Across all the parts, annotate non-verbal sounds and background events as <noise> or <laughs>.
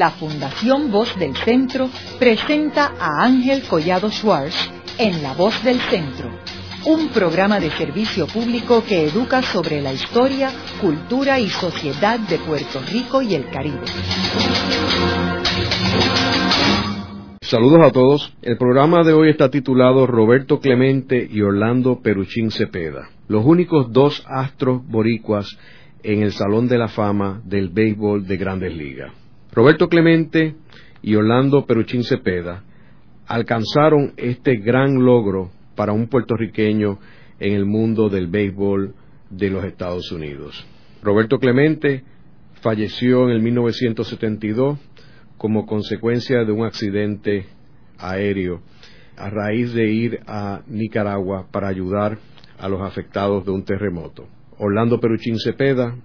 la Fundación Voz del Centro presenta a Ángel Collado Schwartz en La Voz del Centro, un programa de servicio público que educa sobre la historia, cultura y sociedad de Puerto Rico y el Caribe. Saludos a todos. El programa de hoy está titulado Roberto Clemente y Orlando Peruchín Cepeda, los únicos dos astros boricuas en el Salón de la Fama del Béisbol de Grandes Ligas. Roberto Clemente y Orlando Peruchín Cepeda alcanzaron este gran logro para un puertorriqueño en el mundo del béisbol de los Estados Unidos. Roberto Clemente falleció en el 1972 como consecuencia de un accidente aéreo a raíz de ir a Nicaragua para ayudar a los afectados de un terremoto. Orlando Peruchín Cepeda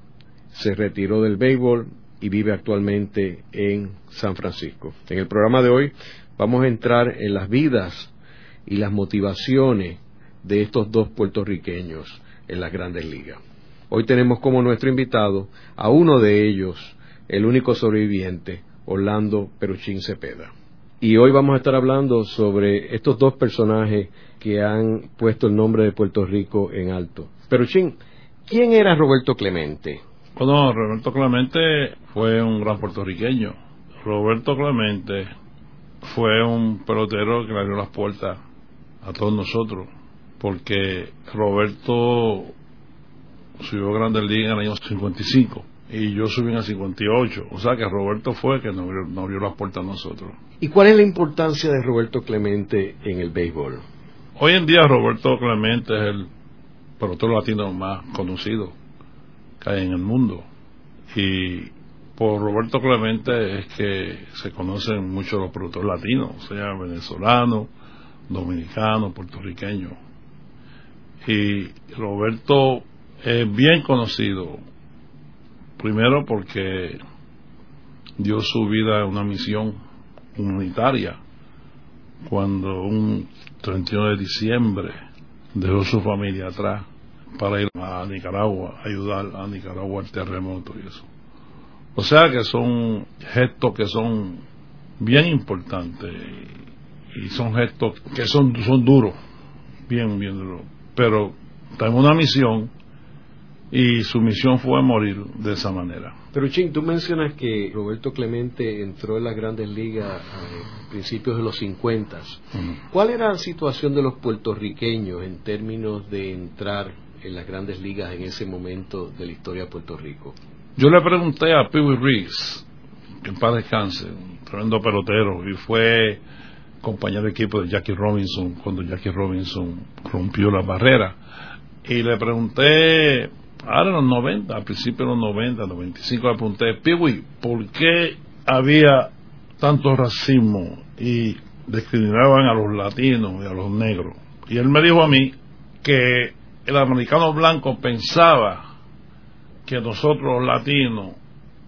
se retiró del béisbol y vive actualmente en San Francisco. En el programa de hoy vamos a entrar en las vidas y las motivaciones de estos dos puertorriqueños en las grandes ligas. Hoy tenemos como nuestro invitado a uno de ellos, el único sobreviviente, Orlando Peruchín Cepeda. Y hoy vamos a estar hablando sobre estos dos personajes que han puesto el nombre de Puerto Rico en alto. Peruchín, ¿quién era Roberto Clemente? Bueno, Roberto Clemente fue un gran puertorriqueño. Roberto Clemente fue un pelotero que le abrió las puertas a todos nosotros, porque Roberto subió a Grandes Ligas en el año 55 y yo subí en el 58. O sea que Roberto fue el que nos abrió, las puertas a nosotros. ¿Y cuál es la importancia de Roberto Clemente en el béisbol? Hoy en día Roberto Clemente es el pelotero latino más conocido en el mundo. Y por Roberto Clemente es que se conocen muchos los productores latinos, sea venezolanos, dominicanos, puertorriqueños. Y Roberto es bien conocido Primero porque dio su vida a una misión humanitaria cuando un 31 de diciembre dejó su familia atrás para ir a Nicaragua, ayudar a Nicaragua al terremoto y eso. O sea que son gestos que son bien importantes y son gestos que son, son duros, bien, bien duros. Pero tenemos una misión y su misión fue morir de esa manera. Pero Ching, tú mencionas que Roberto Clemente entró en las grandes ligas a principios de los 50. ¿Cuál era la situación de los puertorriqueños en términos de entrar en las grandes ligas en ese momento de la historia de Puerto Rico? Yo le pregunté a Pee Reese, que en paz descanse, un tremendo pelotero, y fue compañero de equipo de Jackie Robinson cuando Jackie Robinson rompió la barrera. Y le pregunté ahora en los 90, al principio de los 90, 95, le pregunté, Piwi, ¿por qué había tanto racismo y discriminaban a los latinos y a los negros? Y él me dijo a mí que el americano blanco pensaba que nosotros los latinos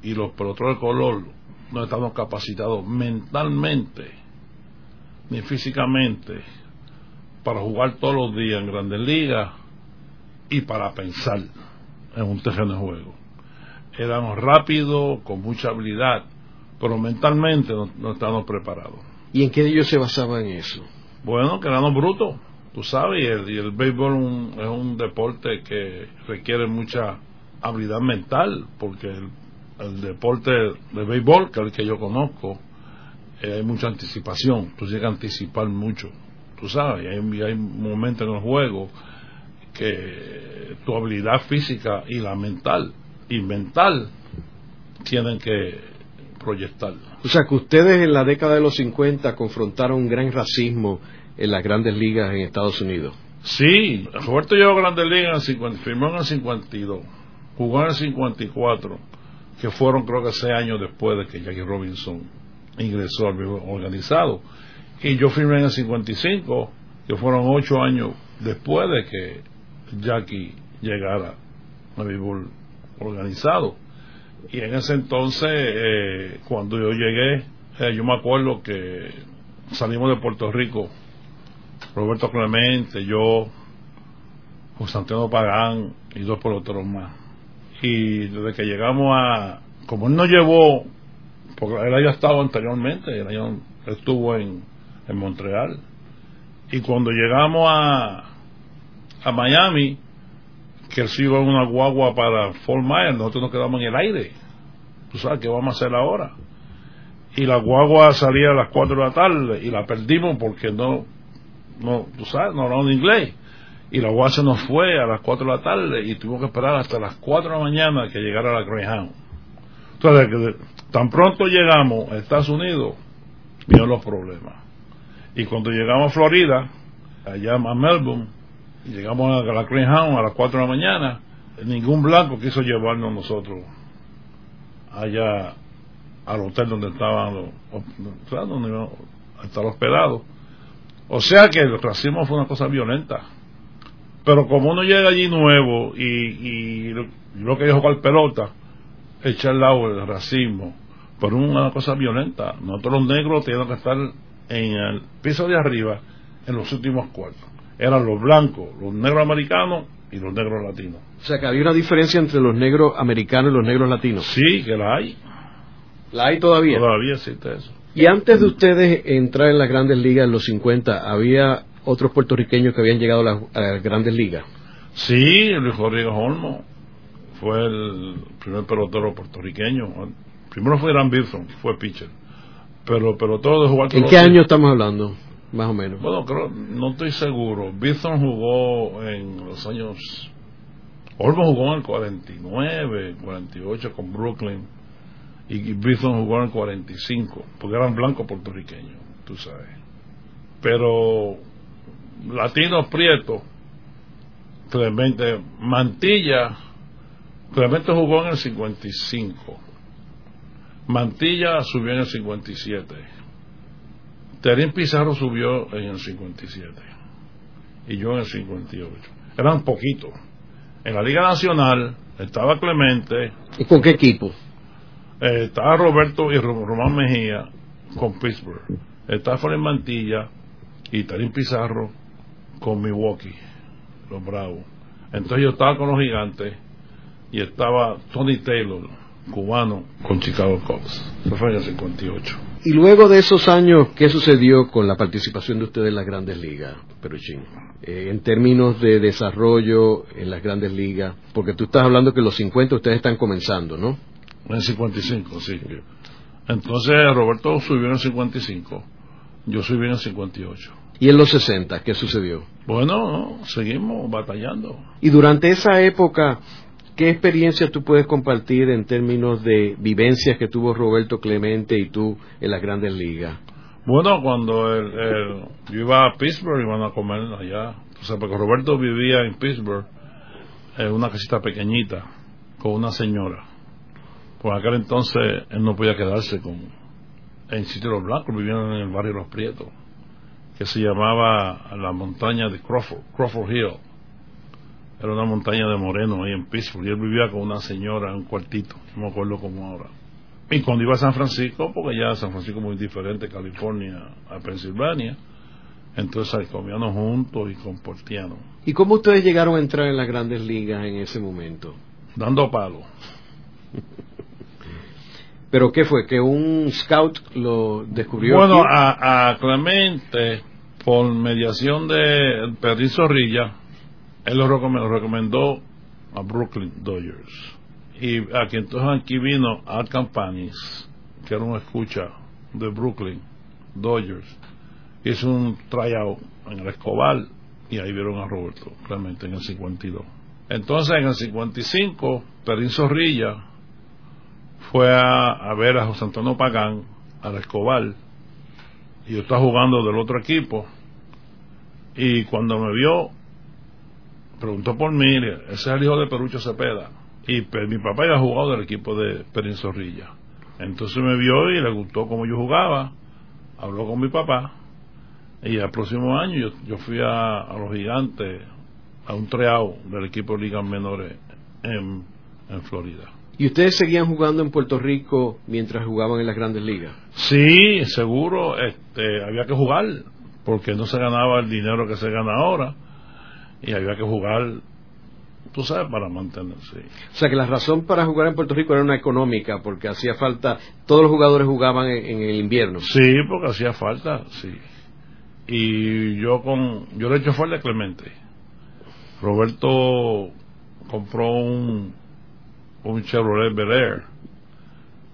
y los peloteros de color no estamos capacitados mentalmente ni físicamente para jugar todos los días en grandes ligas y para pensar en un terreno de juego. Éramos rápidos, con mucha habilidad, pero mentalmente no, estábamos preparados. ¿Y en qué ellos se basaban en eso? Bueno, que éramos brutos, tú sabes, y el, béisbol es un deporte que requiere mucha habilidad mental, porque el, deporte de béisbol, que es el que yo conozco, eh, hay mucha anticipación, tú tienes que anticipar mucho, tú sabes, y hay, hay momentos en el juego que tu habilidad física y la mental y mental tienen que proyectar. O sea que ustedes en la década de los 50 confrontaron un gran racismo en las grandes ligas en Estados Unidos. Sí, Roberto llegó a grandes ligas en el 50, firmó en el 52, jugó en el 54, que fueron creo que seis años después de que Jackie Robinson ingresó al organizado. Y yo firmé en el 55, que fueron ocho años después de que Jackie llegara a béisbol organizado. Y en ese entonces, eh, cuando yo llegué, eh, yo me acuerdo que salimos de Puerto Rico, Roberto Clemente, yo, José Antonio Pagán y dos peloteros más. Y desde que llegamos a, como él nos llevó porque él había estado anteriormente, él estuvo en, en Montreal. Y cuando llegamos a, a Miami, que él se iba una guagua para Fort Myers, nosotros nos quedamos en el aire. Tú sabes qué vamos a hacer ahora. Y la guagua salía a las 4 de la tarde y la perdimos porque no, no tú sabes, no hablaban inglés. Y la guagua se nos fue a las 4 de la tarde y tuvimos que esperar hasta las 4 de la mañana que llegara la Greyhound. Entonces, tan pronto llegamos a Estados Unidos, vino los problemas. Y cuando llegamos a Florida, allá a Melbourne, llegamos a la Greyhound a las 4 de la mañana, ningún blanco quiso llevarnos nosotros allá al hotel donde estaban los, donde iban a estar hospedados. O sea que el racismo fue una cosa violenta. Pero como uno llega allí nuevo y, y lo que dijo con pelota, echar el lado del racismo por una cosa violenta. Nosotros los negros teníamos que estar en el piso de arriba en los últimos cuartos. Eran los blancos, los negros americanos y los negros latinos. O sea que había una diferencia entre los negros americanos y los negros latinos. Sí, que la hay. ¿La hay todavía? Todavía existe eso. Y antes de ustedes entrar en las grandes ligas en los 50, ¿había otros puertorriqueños que habían llegado a las, grandes ligas? Sí, Luis Rodríguez Olmo fue el primer pelotero puertorriqueño. Primero fue Gran Wilson, fue pitcher. Pero pelotero de jugar ¿En qué año estamos hablando? Más o menos. Bueno, creo, no estoy seguro. Wilson jugó en los años. Olmo jugó en el 49, 48 con Brooklyn. Y Wilson jugó en el 45, porque eran blancos puertorriqueños, tú sabes. Pero latinos prietos, Clemente Mantilla Clemente jugó en el 55. Mantilla subió en el 57. Terín Pizarro subió en el 57. Y yo en el 58. Eran poquitos. En la Liga Nacional estaba Clemente. ¿Y con qué equipo? Eh, estaba Roberto y Román Mejía con Pittsburgh. Estaba Fred Mantilla y Terín Pizarro con Milwaukee, los Bravos. Entonces yo estaba con los gigantes y estaba Tony Taylor, cubano, con Chicago Cubs. Eso fue en el 58. Y luego de esos años, ¿qué sucedió con la participación de ustedes en las grandes ligas, Peruchín? Eh, en términos de desarrollo en las grandes ligas, porque tú estás hablando que los 50 ustedes están comenzando, ¿no? En el 55, sí. Entonces Roberto subió en el 55, yo subí en el 58. ¿Y en los 60 qué sucedió? Bueno, seguimos batallando. Y durante esa época, ¿Qué experiencia tú puedes compartir en términos de vivencias que tuvo Roberto Clemente y tú en las grandes ligas? Bueno, cuando yo iba a Pittsburgh, iban a comer allá. O sea, porque Roberto vivía en Pittsburgh, en una casita pequeñita, con una señora. Por aquel entonces él no podía quedarse con en sitio de los blancos, vivían en el barrio de los Prietos, que se llamaba la montaña de Crawford, Crawford Hill era una montaña de Moreno ahí en Pittsburgh y él vivía con una señora en un cuartito, no me acuerdo cómo ahora. Y cuando iba a San Francisco, porque ya San Francisco es muy diferente, California a Pensilvania, entonces comíamos juntos y compartíamos. ¿Y cómo ustedes llegaron a entrar en las grandes ligas en ese momento? Dando palo. ¿Pero qué fue? ¿Que un scout lo descubrió? Bueno, a, a, Clemente, por mediación de Pedro Zorrilla, él lo recomendó, a Brooklyn Dodgers. Y aquí entonces aquí vino Al Campanis, que era un escucha de Brooklyn Dodgers. Hizo un tryout en el Escobar y ahí vieron a Roberto, realmente en el 52. Entonces en el 55, Perín Zorrilla fue a, a, ver a José Antonio Pagán, al Escobar, y yo estaba jugando del otro equipo. Y cuando me vio, preguntó por mí, ese es el hijo de Perucho Cepeda. Y mi papá había jugado del equipo de Perín Zorrilla. Entonces me vio y le gustó cómo yo jugaba, habló con mi papá. Y al próximo año yo, fui a, los gigantes, a un treado del equipo de ligas menores en, en Florida. ¿Y ustedes seguían jugando en Puerto Rico mientras jugaban en las grandes ligas? Sí, seguro, este, había que jugar, porque no se ganaba el dinero que se gana ahora y había que jugar tú sabes, para mantenerse. O sea que la razón para jugar en Puerto Rico era una económica, porque hacía falta, todos los jugadores jugaban en, el invierno. Sí, porque hacía falta, sí. Y yo con, yo le he hecho falta a Clemente. Roberto compró un, un Chevrolet Bel Air.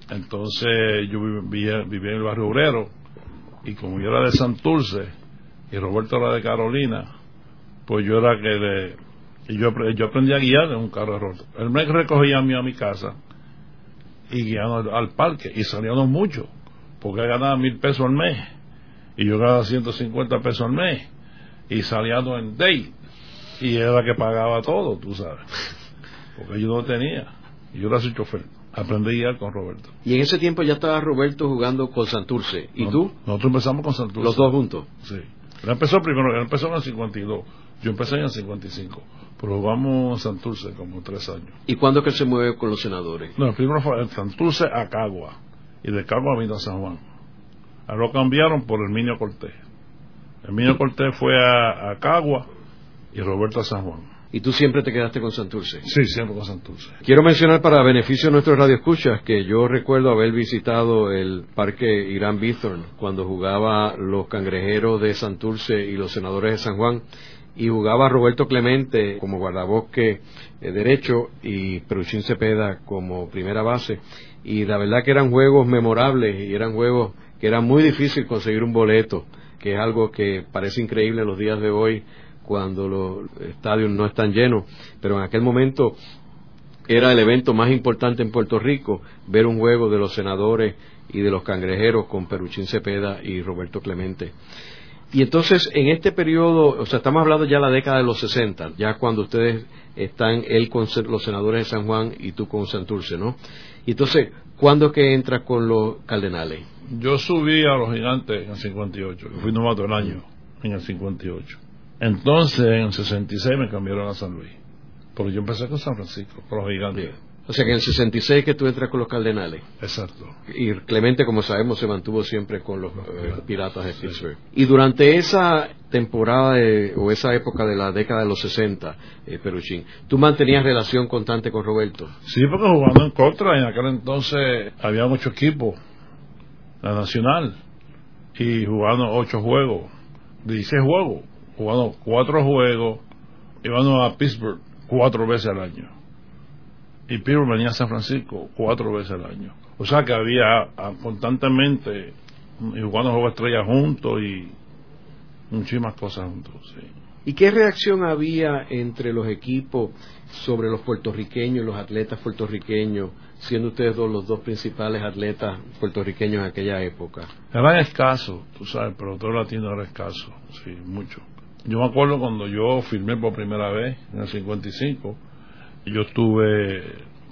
Entonces yo vivía, vivía en el barrio obrero y como yo era de Santurce y Roberto era de Carolina, pues yo era que de, y yo, yo aprendí a guiar en un carro de roto. Él me recogía a mí a mi casa y guiando al, parque y salíamos mucho porque ganaba mil pesos al mes y yo ganaba 150 pesos al mes y salíamos en date y era que pagaba todo, tú sabes, porque yo no tenía. Y yo era su chofer. Aprendí a guiar con Roberto. Y en ese tiempo ya estaba Roberto jugando con Santurce. ¿Y tú? Nosotros empezamos con Santurce. ¿Los dos juntos? Sí. Él empezó primero, él empezó en el 52. Yo empecé en el 55. Pero jugamos Santurce como tres años. ¿Y cuándo es que se mueve con los senadores? No, el primero fue en Santurce a Cagua. Y de Cagua vino a San Juan. A lo cambiaron por el Minio Cortés. El Minio Cortés fue a, a Cagua y Roberto a San Juan. ¿Y tú siempre te quedaste con Santurce? Sí, siempre con Santurce. Quiero mencionar para beneficio de nuestros radioescuchas que yo recuerdo haber visitado el parque Irán Bithorn cuando jugaba los cangrejeros de Santurce y los senadores de San Juan y jugaba Roberto Clemente como guardabosque eh, derecho y Peruchín Cepeda como primera base y la verdad que eran juegos memorables y eran juegos que era muy difícil conseguir un boleto que es algo que parece increíble en los días de hoy cuando los estadios no están llenos, pero en aquel momento era el evento más importante en Puerto Rico, ver un juego de los senadores y de los cangrejeros con Peruchín Cepeda y Roberto Clemente. Y entonces, en este periodo, o sea, estamos hablando ya de la década de los 60, ya cuando ustedes están, él con los senadores de San Juan y tú con Santurce, ¿no? Y entonces, ¿cuándo es que entras con los cardenales? Yo subí a los gigantes en el 58, fui novato del año en el 58. Entonces, en el 66 me cambiaron a San Luis. Porque yo empecé con San Francisco, con los gigantes. O sea que en el 66 que tú entras con los Cardenales. Exacto. Y Clemente, como sabemos, se mantuvo siempre con los eh, Piratas de Pittsburgh. Y durante esa temporada o esa época de la década de los 60, eh, Peruchín, ¿tú mantenías relación constante con Roberto? Sí, porque jugando en contra, en aquel entonces había muchos equipos, la Nacional, y jugando ocho juegos, 16 juegos jugando cuatro juegos, íbamos a Pittsburgh cuatro veces al año. Y Pittsburgh venía a San Francisco cuatro veces al año. O sea que había ah, constantemente jugando juegos estrellas juntos y muchísimas cosas juntos. Sí. ¿Y qué reacción había entre los equipos sobre los puertorriqueños, los atletas puertorriqueños, siendo ustedes dos los dos principales atletas puertorriqueños en aquella época? Era escaso, tú sabes, pero todo latino era escaso, sí, mucho. Yo me acuerdo cuando yo firmé por primera vez, en el 55, yo estuve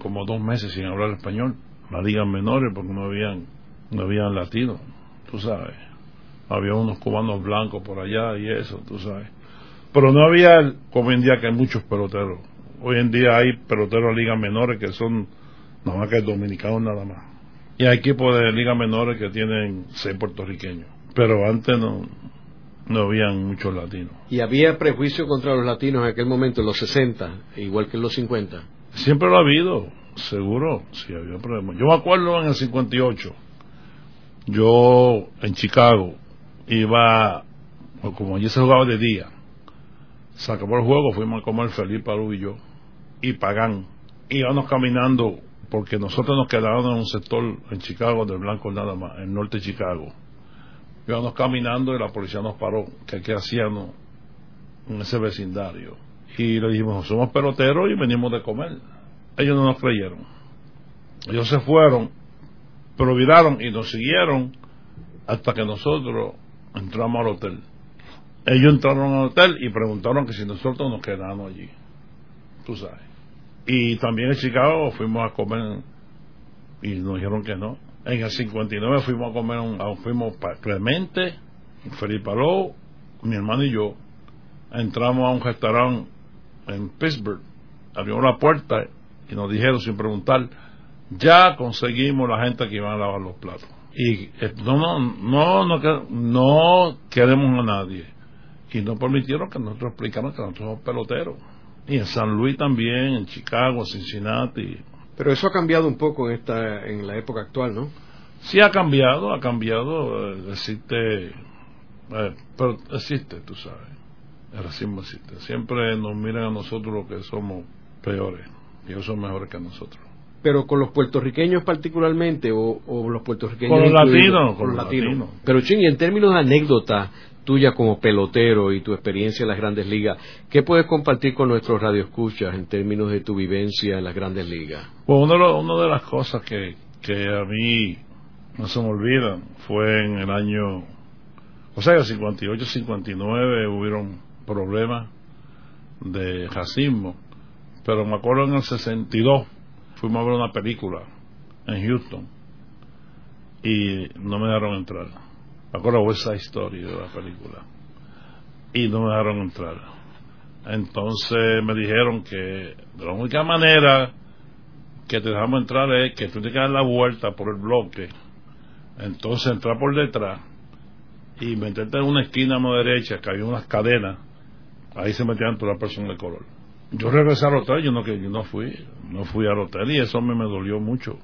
como dos meses sin hablar español, las ligas menores, porque no habían, no habían latinos, tú sabes. Había unos cubanos blancos por allá y eso, tú sabes. Pero no había, como hoy en día, que hay muchos peloteros. Hoy en día hay peloteros de ligas menores que son nada más que dominicanos nada más. Y hay equipos de ligas menores que tienen seis puertorriqueños. Pero antes no, no habían muchos latinos. ¿Y había prejuicio contra los latinos en aquel momento, en los 60, igual que en los 50? Siempre lo ha habido, seguro, sí había problemas. Yo me acuerdo en el 58, yo en Chicago iba, como allí se jugaba de día, se acabó el juego, fuimos a comer Felipe Alú y yo, y Pagán, íbamos caminando, porque nosotros nos quedábamos en un sector en Chicago del Blanco nada más, en norte de Chicago íbamos caminando y la policía nos paró, que qué hacíamos en ese vecindario. Y le dijimos, somos peloteros y venimos de comer. Ellos no nos creyeron. Ellos se fueron, pero viraron y nos siguieron hasta que nosotros entramos al hotel. Ellos entraron al hotel y preguntaron que si nosotros nos quedábamos allí. Tú sabes. Y también en Chicago fuimos a comer y nos dijeron que no. En el 59 fuimos a comer, un, fuimos para Clemente, Felipe Aló, mi hermano y yo. Entramos a un restaurante en Pittsburgh, abrimos la puerta y nos dijeron sin preguntar, ya conseguimos la gente que iba a lavar los platos. Y eh, no, no, no, no, no queremos a nadie. Y no permitieron que nosotros explicaran que nosotros somos peloteros. Y en San Luis también, en Chicago, Cincinnati. Pero eso ha cambiado un poco en, esta, en la época actual, ¿no? Sí ha cambiado, ha cambiado. Eh, existe, eh, pero existe, tú sabes. El racismo existe. Siempre nos miran a nosotros los que somos peores. Y ellos son mejores que nosotros pero con los puertorriqueños particularmente o, los puertorriqueños con los latinos con los latinos pero ching y en términos de anécdota tuya como pelotero y tu experiencia en las grandes ligas qué puedes compartir con nuestros radioescuchas en términos de tu vivencia en las grandes ligas pues una de, las cosas que, que a mí no se me olvidan fue en el año o sea, en 58, 59 hubieron problemas de racismo, pero me acuerdo en el 62 fuimos a ver una película en Houston y no me dejaron entrar. Me acuerdo esa historia de la película y no me dejaron entrar. Entonces me dijeron que la única manera que te dejamos entrar es que tú tienes que dar la vuelta por el bloque, entonces entrar por detrás y meterte en una esquina a mano derecha que había unas cadenas, ahí se metían todas las personas de color yo regresé al hotel, yo no, fui, no fui al hotel y eso me dolió mucho.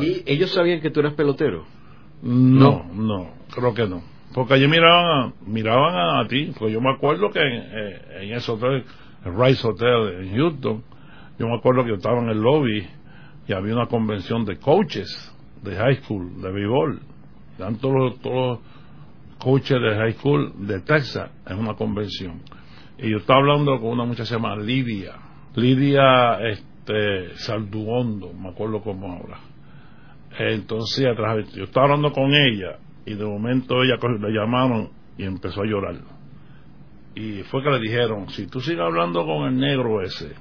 ¿Y ellos sabían que tú eras pelotero? No, no, creo que no. Porque allí miraban a, miraban a, ti, porque yo me acuerdo que en, eh, ese hotel, el Rice Hotel en Houston, yo me acuerdo que yo estaba en el lobby y había una convención de coaches de high school, de béisbol. Dan todos, todos los coaches de high school de Texas en una convención y yo estaba hablando con una muchacha llamada Lidia, Lidia este, Salduondo, me acuerdo cómo ahora. Entonces, yo estaba hablando con ella y de momento ella la llamaron y empezó a llorar. Y fue que le dijeron, si tú sigues hablando con el negro ese,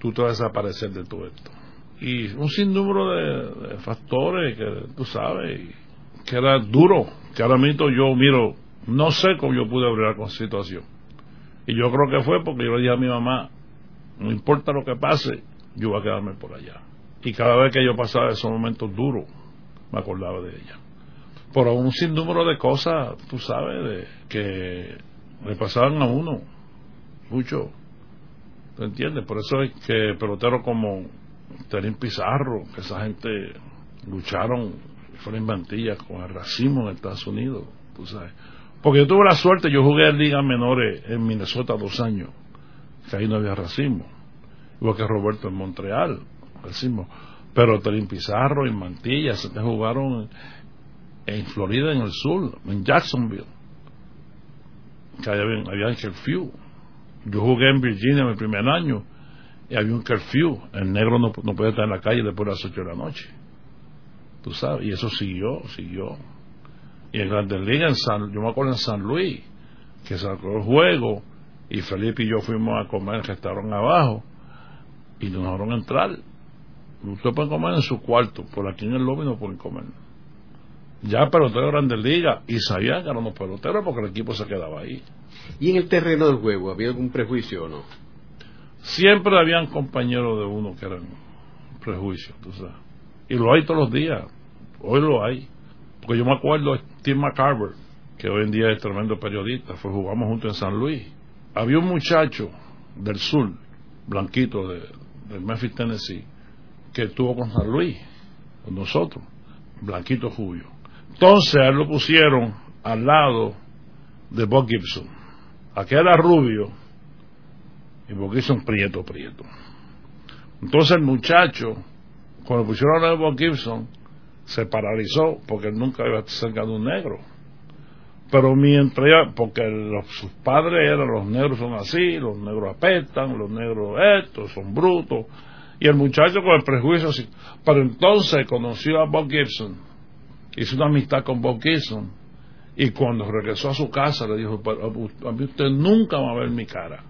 tú te vas a desaparecer de todo esto. Y un sinnúmero de, factores que tú sabes, que era duro, que ahora mismo yo miro, no sé cómo yo pude abrir con situación y yo creo que fue porque yo le dije a mi mamá, no importa lo que pase, yo voy a quedarme por allá. Y cada vez que yo pasaba esos momentos duros, me acordaba de ella. Por un sinnúmero de cosas, tú sabes, de, que le pasaban a uno, mucho. ¿Te entiendes? Por eso es que peloteros como Terín Pizarro, que esa gente lucharon, fueron inventillas con el racismo en Estados Unidos, tú sabes porque yo tuve la suerte, yo jugué en ligas menores en Minnesota dos años, que ahí no había racismo. Igual que Roberto en Montreal, racismo. Pero Terín Pizarro en Mantilla, se jugaron en Florida, en el sur, en Jacksonville, que había, había un curfew. Yo jugué en Virginia en mi primer año y había un curfew. El negro no, no podía estar en la calle después de las 8 de la noche. Tú sabes, y eso siguió, siguió. Y en Grandes Ligas, yo me acuerdo en San Luis, que sacó el juego, y Felipe y yo fuimos a comer en el restaurante abajo, y nos dejaron entrar. Ustedes pueden comer en su cuarto, por aquí en el lobby no pueden comer. Ya pelotero de Grandes Ligas, y sabían que éramos peloteros porque el equipo se quedaba ahí. ¿Y en el terreno del juego había algún prejuicio o no? Siempre habían compañeros de uno que eran prejuicios, tú sabes. Y lo hay todos los días. Hoy lo hay. Porque yo me acuerdo de Tim McCarver, que hoy en día es tremendo periodista, fue jugamos juntos en San Luis. Había un muchacho del sur, blanquito, de, Memphis, Tennessee, que estuvo con San Luis, con nosotros, blanquito Julio. Entonces él lo pusieron al lado de Bob Gibson. Aquí era rubio y Bob Gibson prieto, prieto. Entonces el muchacho, cuando pusieron al lado de Bob Gibson, se paralizó porque nunca había cerca de un negro. Pero mientras ya, porque sus padres eran los negros son así, los negros apestan, los negros estos, son brutos. Y el muchacho con el prejuicio así. Pero entonces conoció a Bob Gibson, hizo una amistad con Bob Gibson. Y cuando regresó a su casa le dijo, a mí usted nunca va a ver mi cara,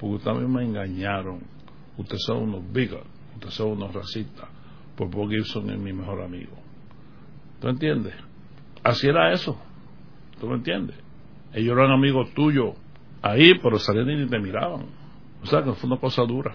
porque usted a mí me engañaron. Ustedes son unos bigots, ustedes son unos racistas, pues Bob Gibson es mi mejor amigo. ¿Tú entiendes? Así era eso. ¿Tú me entiendes? Ellos eran amigos tuyos ahí, pero salían y te miraban. O sea que fue una cosa dura.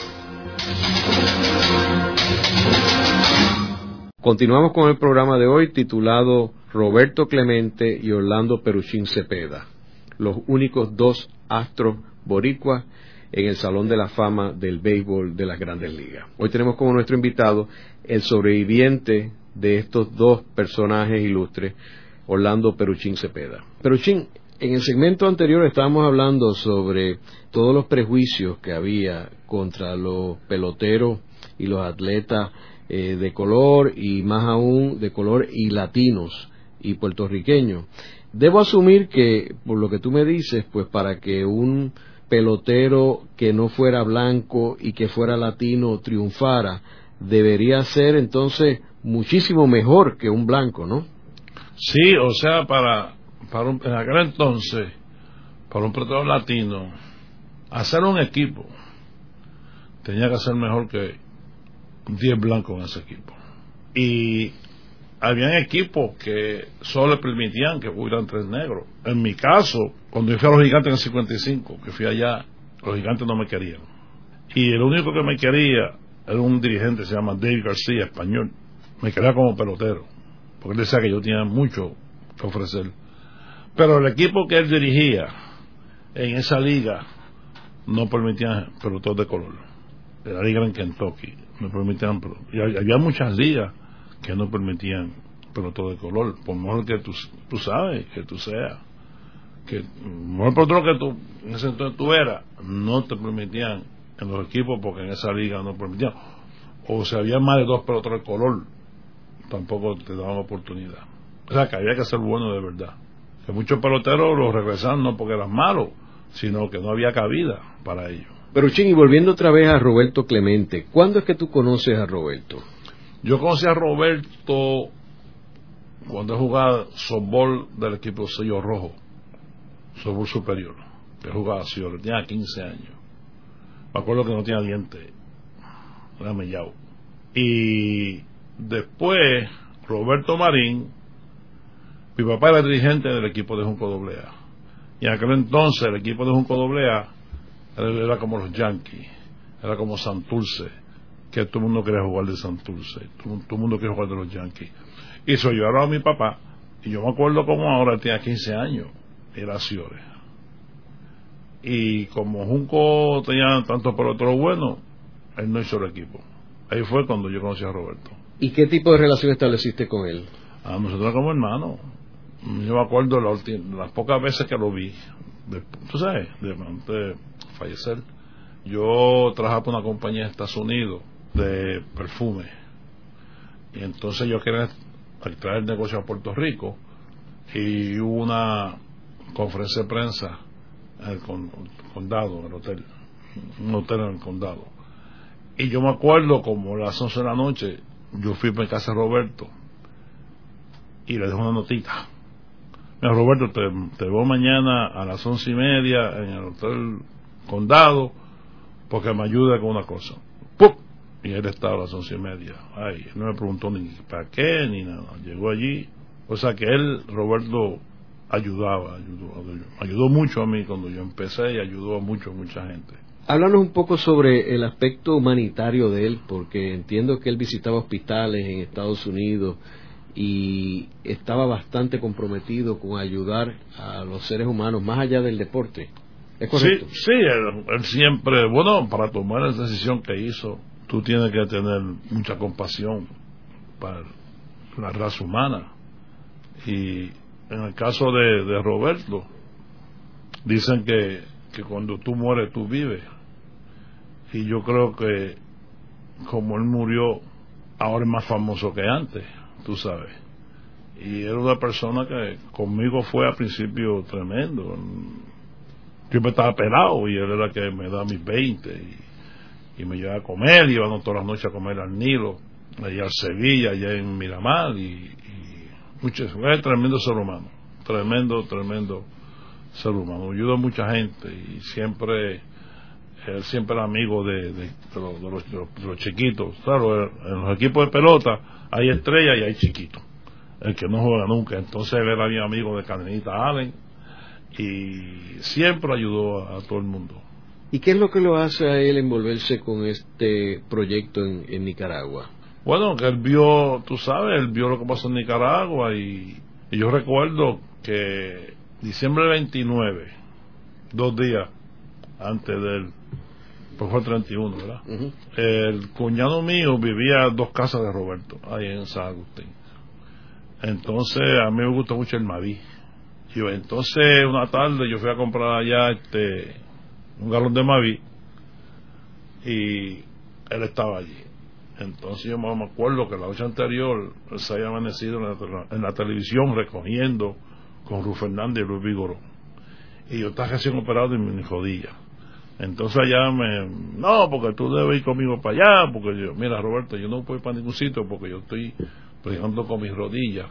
Continuamos con el programa de hoy titulado Roberto Clemente y Orlando Peruchín Cepeda, los únicos dos astros boricuas en el Salón de la Fama del Béisbol de las Grandes Ligas. Hoy tenemos como nuestro invitado el sobreviviente de estos dos personajes ilustres, Orlando Peruchín Cepeda. Peruchín, en el segmento anterior estábamos hablando sobre todos los prejuicios que había contra los peloteros y los atletas eh, de color y más aún de color y latinos y puertorriqueños. Debo asumir que, por lo que tú me dices, pues para que un pelotero que no fuera blanco y que fuera latino triunfara, debería ser entonces muchísimo mejor que un blanco, ¿no? Sí, o sea, para, para un, en aquel entonces, para un pelotero latino, hacer un equipo tenía que ser mejor que 10 blancos en ese equipo. Y habían equipos que solo le permitían que hubieran tres negros. En mi caso, cuando yo fui a los gigantes en el 55, que fui allá, los gigantes no me querían. Y el único que me quería era un dirigente, se llama David García, español. Me quería como pelotero, porque él decía que yo tenía mucho que ofrecer. Pero el equipo que él dirigía en esa liga no permitía peloteros de color. La liga en Kentucky, no permitían. Y había muchas ligas que no permitían todo de color, por mejor que tú, tú sabes que tú seas, que mejor por que tú en ese entonces tú eras, no te permitían en los equipos porque en esa liga no permitían, o si había más de dos peloteros de color, tampoco te daban oportunidad. O sea que había que ser bueno de verdad. Que muchos peloteros los regresaban no porque eran malos, sino que no había cabida para ellos. Pero Ching, y volviendo otra vez a Roberto Clemente, ¿cuándo es que tú conoces a Roberto? Yo conocí a Roberto cuando jugaba softball del equipo sello rojo, softball superior, que jugaba así, tenía 15 años. Me acuerdo que no tenía dientes, era mellado. Y después, Roberto Marín, mi papá era dirigente del equipo de Junco AA. Y en aquel entonces el equipo de Junco AA era como los Yankees, era como Santurce que todo el mundo quería jugar de Santurce, todo, todo el mundo quería jugar de los Yankees. Y eso yo a mi papá, y yo me acuerdo como ahora tenía 15 años, era Ciores. Y como Junco tenía tantos peloteros buenos, él no hizo el equipo. Ahí fue cuando yo conocí a Roberto. ¿Y qué tipo de relación estableciste con él? A nosotros como hermanos. Yo me acuerdo las pocas veces que lo vi, tú sabes, de, fallecer. Yo trabajaba por una compañía de Estados Unidos de perfume. Y entonces yo quería traer el negocio a Puerto Rico y hubo una conferencia de prensa en el condado, en el hotel, un hotel en el condado. Y yo me acuerdo como a las 11 de la noche, yo fui para casa de Roberto y le dejo una notita. Mira, Roberto, te, te mañana a las once y media en el hotel condado porque me ayuda con una cosa. ¡Pum! y él estaba a las once y media. Ay, no me preguntó ni para qué ni nada. Llegó allí. O sea que él, Roberto, ayudaba, ayudó, ayudó mucho a mí cuando yo empecé y ayudó a mucho, mucha gente. Háblanos un poco sobre el aspecto humanitario de él, porque entiendo que él visitaba hospitales en Estados Unidos y estaba bastante comprometido con ayudar a los seres humanos más allá del deporte. ¿Es correcto? Sí, sí él siempre, bueno, para tomar la decisión que hizo, tú tienes que tener mucha compasión para la raza humana. Y en el caso de, Roberto, dicen que, que cuando tú mueres, tú vives. Y yo creo que como él murió, ahora es más famoso que antes, tú sabes. Y era una persona que conmigo fue al principio tremendo. Yo me estaba pelado y él era que me da mis 20. Y, y me llevaba a comer, íbamos todas las noches a comer al Nilo, allá a Sevilla, allá en Miramar, y, y tremendo ser humano, tremendo, tremendo ser humano, ayudó a mucha gente y siempre él siempre era amigo de, de, los, chiquitos. Claro, en los equipos de pelota hay estrellas y hay chiquitos. El que no juega nunca. Entonces él era mi amigo de Canenita Allen y siempre ayudó a, todo el mundo. ¿Y qué es lo que lo hace a él envolverse con este proyecto en, Nicaragua? Bueno, que él vio, tú sabes, él vio lo que pasó en Nicaragua y, y yo recuerdo que diciembre 29, dos días antes del pues fue el 31, ¿verdad? El cuñado mío vivía dos casas de Roberto, ahí en San Agustín. Entonces, a mí me gustó mucho el Maví. Yo, entonces, una tarde yo fui a comprar allá este un galón de Maví y él estaba allí. Entonces yo me acuerdo que la noche anterior se había amanecido en la, televisión recogiendo con Ruth Fernández y Luis Vigoró. Y yo estaba recién operado de mi rodilla. Entonces allá me, no, porque tú debes ir conmigo para allá, porque yo, mira Roberto, yo no puedo ir para ningún sitio porque yo estoy peleando con mis rodillas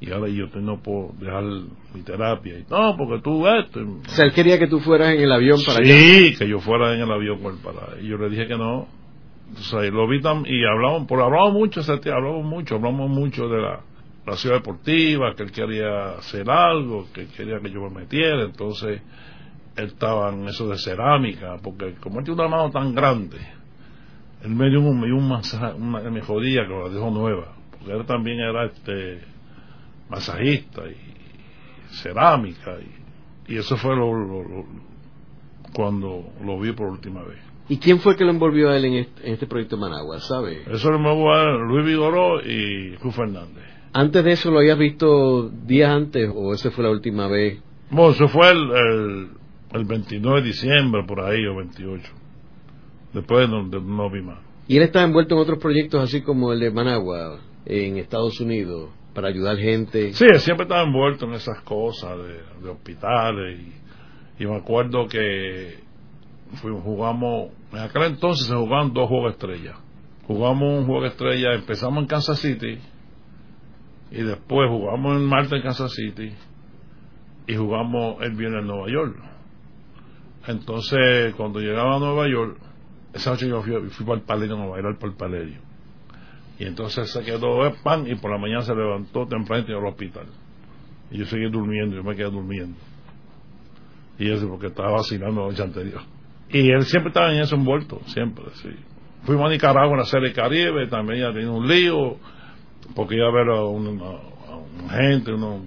y ahora yo no puedo dejar mi terapia. Y, no, porque tú esto. O sea, él quería que tú fueras en el avión para allá. Sí, que yo fuera en el avión para Y yo le dije que no. O sea, lo vi y hablamos, por hablamos mucho, hablamos mucho, hablamos mucho de la, la ciudad deportiva, que él quería hacer algo, que quería que yo me metiera. Entonces, él estaba en eso de cerámica, porque como él tiene una mano tan grande, él me dio un, un masaje, una, me jodía que la dejó nueva, porque él también era este masajista y cerámica, y, eso fue lo, cuando lo vi por última vez. ¿Y quién fue que lo envolvió a él en este, este proyecto Managua, sabe? Eso lo envolvió a Luis Vigoró y Cruz Fernández. ¿Antes de eso lo habías visto días antes o esa fue la última vez? Bueno, eso fue el el 29 de diciembre, por ahí, o 28. Después no, no vi más. ¿Y él está envuelto en otros proyectos así como el de Managua, en Estados Unidos, para ayudar gente? Sí, siempre estaba envuelto en esas cosas de, hospitales. Y, me acuerdo que fuimos, jugamos, en aquel entonces se jugaban dos juegos estrellas. Jugamos un juego estrella, empezamos en Kansas City y después jugamos en Marte en Kansas City y jugamos el viernes en Nueva York entonces, cuando llegaba a Nueva York, esa noche yo fui, para el Palerio, a bailar por el Palerio. Y entonces se quedó el pan y por la mañana se levantó temprano y iba al hospital. Y yo seguí durmiendo, yo me quedé durmiendo. Y eso porque estaba vacilando la noche anterior. Y él siempre estaba en eso envuelto, siempre, sí. Fuimos a Nicaragua a la serie Caribe, también ya tenía un lío, porque iba a ver a, una, gente, uno,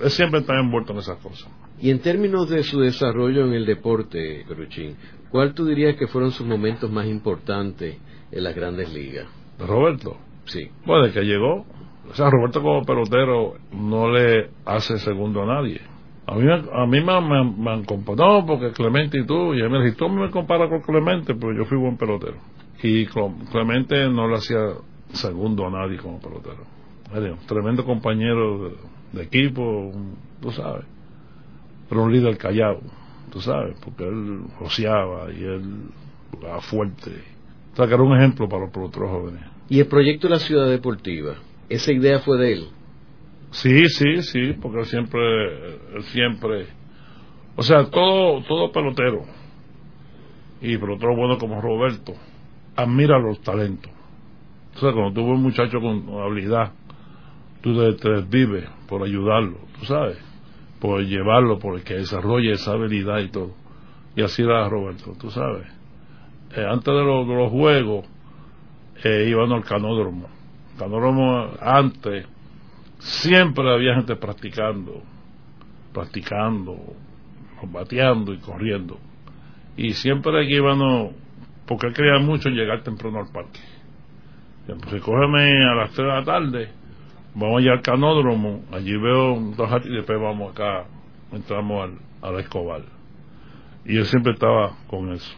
él siempre estaba envuelto en esas cosas. Y en términos de su desarrollo en el deporte, Cruchín, ¿cuál tú dirías que fueron sus momentos más importantes en las grandes ligas? Roberto. Sí. Bueno, que llegó. O sea, Roberto como pelotero no le hace segundo a nadie. A mí, a mí me, han comparado, porque Clemente y tú, y a mí me tú me comparas con Clemente, pero yo fui buen pelotero. Y Clemente no le hacía segundo a nadie como pelotero. tremendo compañero de, de equipo, tú sabes pero un líder callado, tú sabes, porque él rociaba y él jugaba fuerte. O sea, que era un ejemplo para los otros jóvenes. ¿Y el proyecto de la ciudad deportiva? ¿Esa idea fue de él? Sí, sí, sí, porque él siempre, él siempre, o sea, todo, todo pelotero, y pelotero bueno como Roberto, admira los talentos. O sea, cuando tuvo un muchacho con habilidad, tú te, te desvives por ayudarlo, tú sabes por llevarlo, por que desarrolle esa habilidad y todo. Y así era Roberto, tú sabes. Eh, antes de, los juegos, eh, iban al canódromo. Canódromo antes, siempre había gente practicando, practicando, bateando y corriendo. Y siempre que iban, porque quería mucho llegar temprano al parque. Cógeme a las 3 de la tarde vamos allá al canódromo, allí veo dos y después vamos acá, entramos al, al Escobar. Y yo siempre estaba con eso.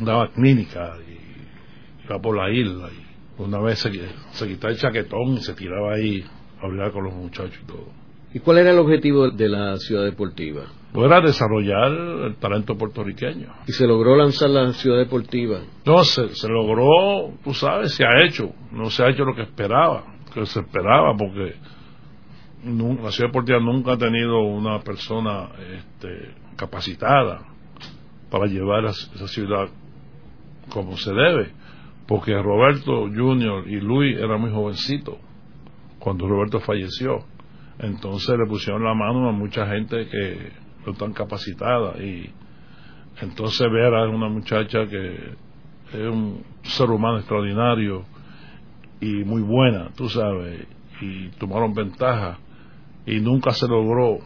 Daba clínica y iba por la isla. Y una vez se, se quitaba el chaquetón y se tiraba ahí a hablar con los muchachos y todo. ¿Y cuál era el objetivo de la ciudad deportiva? Pues era desarrollar el talento puertorriqueño. ¿Y se logró lanzar la ciudad deportiva? No, se, se logró, tú sabes, se ha hecho. No se ha hecho lo que esperaba que se esperaba porque la ciudad deportiva nunca ha tenido una persona este, capacitada para llevar a esa ciudad como se debe, porque Roberto Junior y Luis eran muy jovencitos cuando Roberto falleció. Entonces le pusieron la mano a mucha gente que no están capacitada y entonces ver a una muchacha que es un ser humano extraordinario y muy buena, tú sabes, y tomaron ventaja y nunca se logró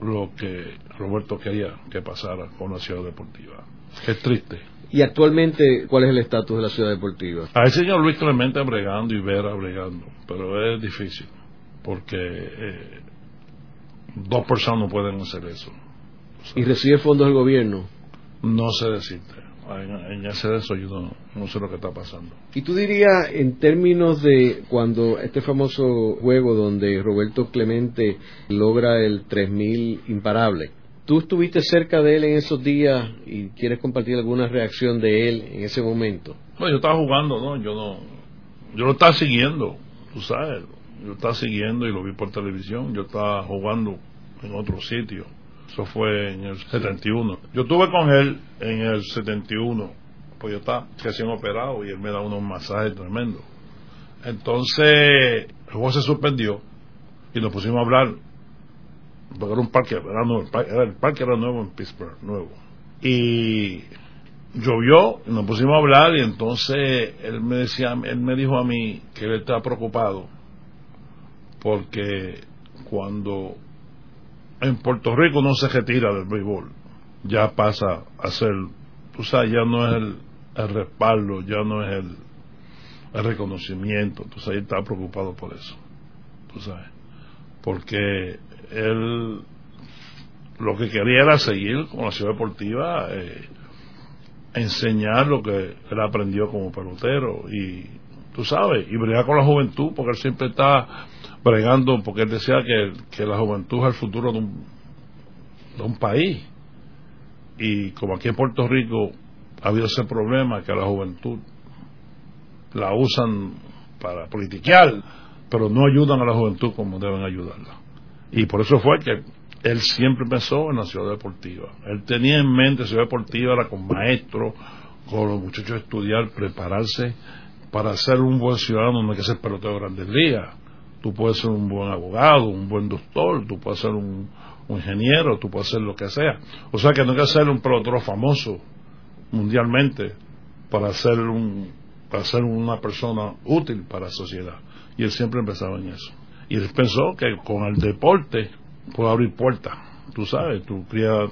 lo que Roberto quería que pasara con la ciudad deportiva. Es triste. ¿Y actualmente cuál es el estatus de la ciudad deportiva? Hay señor Luis Clemente bregando y Vera bregando, pero es difícil, porque eh, dos personas no pueden hacer eso. ¿Y recibe fondos del gobierno? No se decide. En, ese de eso yo no, sé lo que está pasando. ¿Y tú dirías, en términos de cuando este famoso juego donde Roberto Clemente logra el 3000 imparable, ¿tú estuviste cerca de él en esos días y quieres compartir alguna reacción de él en ese momento? No, yo estaba jugando, ¿no? Yo no. Yo lo estaba siguiendo, tú sabes. Yo estaba siguiendo y lo vi por televisión. Yo estaba jugando en otro sitio eso fue en el 71. Yo estuve con él en el 71, pues yo estaba recién operado y él me da unos masajes tremendos. Entonces, el juego se suspendió y nos pusimos a hablar, porque era un parque, era nuevo, el parque era nuevo en Pittsburgh, nuevo. Y llovió y nos pusimos a hablar y entonces él me decía, él me dijo a mí que él estaba preocupado porque cuando en Puerto Rico no se retira del béisbol, ya pasa a ser, tú sabes, ya no es el, respaldo, ya no es el, el reconocimiento, entonces ahí está preocupado por eso, tú sabes, porque él lo que quería era seguir con la ciudad deportiva, eh, enseñar lo que él aprendió como pelotero y tú sabes, y bregar con la juventud, porque él siempre está bregando, porque él decía que, que la juventud es el futuro de un, de un país. Y como aquí en Puerto Rico ha habido ese problema que la juventud la usan para politiquear, pero no ayudan a la juventud como deben ayudarla. Y por eso fue que él siempre pensó en la ciudad deportiva. Él tenía en mente ciudad deportiva, era con maestros, con los muchachos estudiar, prepararse para ser un buen ciudadano, no hay que ser pelotero de grandes ligas tú puedes ser un buen abogado, un buen doctor, tú puedes ser un, ingeniero, tú puedes ser lo que sea. O sea que no hay que ser un pelotero famoso mundialmente para ser, un, para ser una persona útil para la sociedad. Y él siempre empezaba en eso. Y él pensó que con el deporte puede abrir puertas. Tú sabes, tú creas,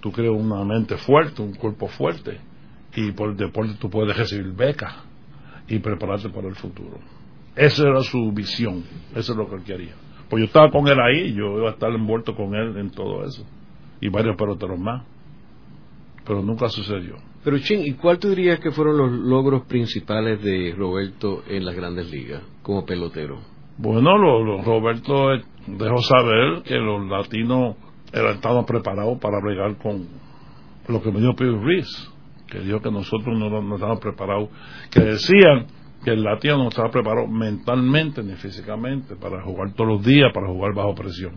tú creas una mente fuerte, un cuerpo fuerte. Y por el deporte tú puedes recibir becas y prepararte para el futuro. Esa era su visión, eso es lo que él quería. Pues yo estaba con él ahí, yo iba a estar envuelto con él en todo eso. Y varios peloteros más. Pero nunca sucedió. Pero Chin, ¿y cuál tú dirías que fueron los logros principales de Roberto en las grandes ligas como pelotero? Bueno, lo, Roberto dejó saber que los latinos estaban preparados para bregar con lo que me dio Pedro Ruiz, que dijo que nosotros no, no estábamos preparados, que decían que el latino no estaba preparado mentalmente ni físicamente para jugar todos los días, para jugar bajo presión.